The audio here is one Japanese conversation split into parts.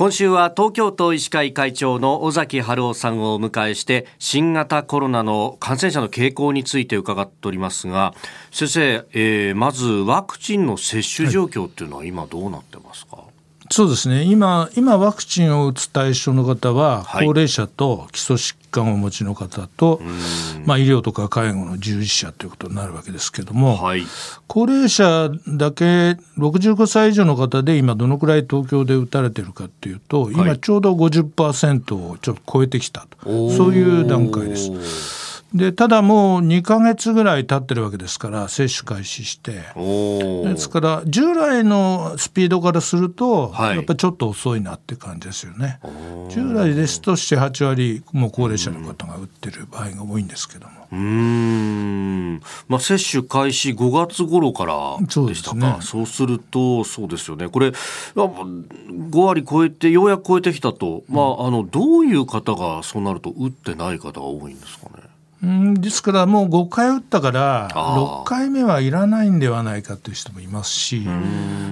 今週は東京都医師会会長の尾崎春夫さんをお迎えして新型コロナの感染者の傾向について伺っておりますが先生、えー、まずワクチンの接種状況っていうのは今どうなってますか、はいそうですね。今今ワクチンを打つ対象の方は、高齢者と基礎疾患をお持ちの方と、まあ、医療とか介護の従事者ということになるわけですけども、はい、高齢者だけ65歳以上の方で今どのくらい東京で打たれてるかっていうと今ちょうど50%をちょっと超えてきたと、そういう段階です。でただもう2か月ぐらい経ってるわけですから接種開始して。ですから従来のスピードからすると、はい、やっぱりちょっと遅いなって感じですよね。従来ですと78割もう高齢者の方が打ってる場合が多いんですけども。うん。まあ、接種開始5月頃からでしたか。そう、ね,、するとそうですよね。これ5割超えてようやく超えてきたと、まあ、あのどういう方がそうなると打ってない方が多いんですかねうんですからもう5回打ったから6回目はいらないんではないかという人もいますし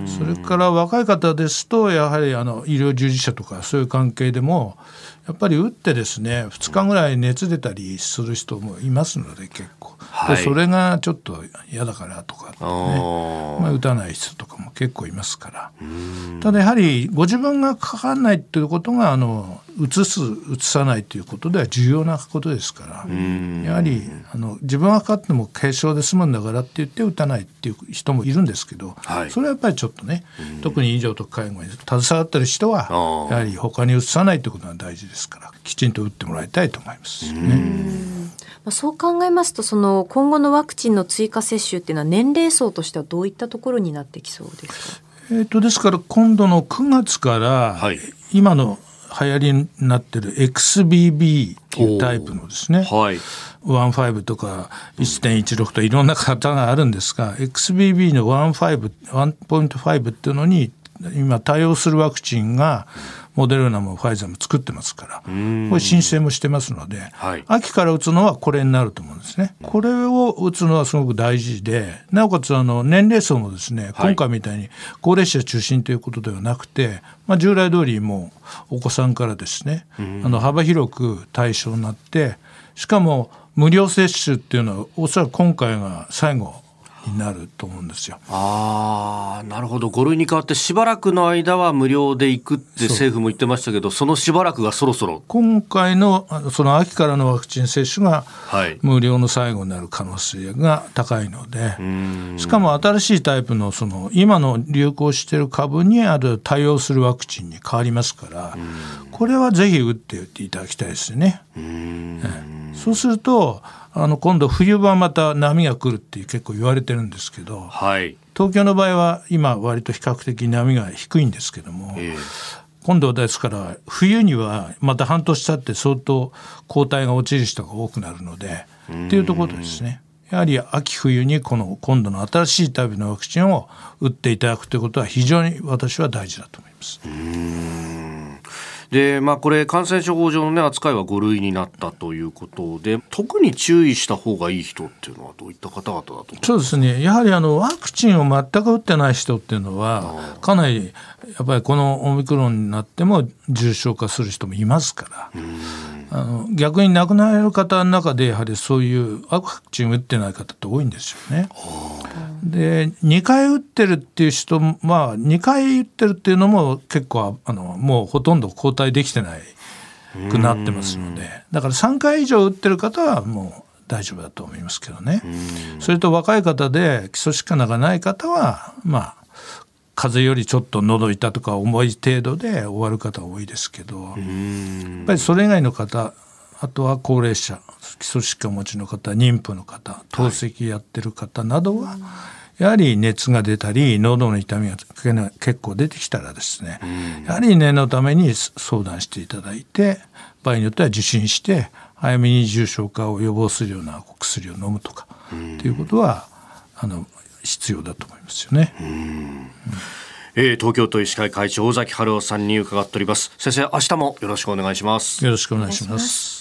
それから若い方ですとやはりあの医療従事者とかそういう関係でもやっぱり打ってですね2日ぐらい熱出たりする人もいますので結構、はい、それがちょっと嫌だからとかね。まあ、打たない人とかも結構いますから。ただやはりご自分がかかんないということがあのうつすうつさないということでは重要なことですから。やはりあの自分がかかっても軽症で済むんだからって言って打たないっていう人もいるんですけど、はい、それはやっぱりちょっとね特に医療とか介護に携わってる人はやはり他にうつさないということが大事ですからきちんと打ってもらいたいと思いますね。そう考えますとその今後のワクチンの追加接種っていうのは年齢層としてはどういったところになってきそうですか？えーと、ですから今度の9月から、今の流行りになってる XBB っていうタイプのですね、はい、15とか1.16といろんな型があるんですが XBB の15 1.5っていうのに今対応するワクチンがモデルナもファイザーも作ってますからこれ申請もしてますので、はい、秋から打つのはこれになると思うんですね。これを打つのはすごく大事でなおかつあの年齢層もですね、今回みたいに高齢者中心ということではなくて、まあ、従来通りもうお子さんからですねあの幅広く対象になってしかも無料接種っていうのはおそらく今回が最後になると思うんですよ。ああ、なるほど。5類に変わってしばらくの間は無料で行くって政府も言ってましたけど、そのしばらくがそろそろ。今回のその秋からのワクチン接種が無料の最後になる可能性が高いので、はい、しかも新しいタイプのその今の流行している株にある対応するワクチンに変わりますから、これはぜひ打っていただきたいですね。そうするとあの今度冬場また波が来るって結構言われてるんですけど、はい、東京の場合は今割と比較的波が低いんですけども、えー、今度ですから冬にはまた半年経って相当抗体が落ちる人が多くなるのでっていうところですね。やはり秋冬にこの今度の新しいタイプのワクチンを打っていただくということは非常に私は大事だと思います。で、まあ、これ感染症法上の、ね、扱いは5類になったということで特に注意した方がいい人っていうのはどういった方々だとそうですね。やはりあのワクチンを全く打ってない人っていうのはかなりやっぱりこのオミクロンになっても重症化する人もいますから。あの逆に亡くなられる方の中でやはりそういうワクチン打ってない方って多いんですよね。で2回打ってるっていう人は2回打ってるっていうのも結構あのもうほとんど抗体できてないくなってますのでだから3回以上打ってる方はもう大丈夫だと思いますけどね。それと若い方で基礎疾患がない方はまあ風邪よりちょっと喉痛とか重い程度で終わる方多いですけどやっぱりそれ以外の方あとは高齢者基礎疾患持ちの方妊婦の方透析やってる方などは、やはり熱が出たり喉の痛みが結構出てきたらですねやはり念のために相談していただいて場合によっては受診して早めに重症化を予防するような薬を飲むとかっていうことはあの必要だと思いますよね。えー、東京都医師会会長尾崎春夫さんに伺っております。先生明日もよろしくお願いします。よろしくお願いします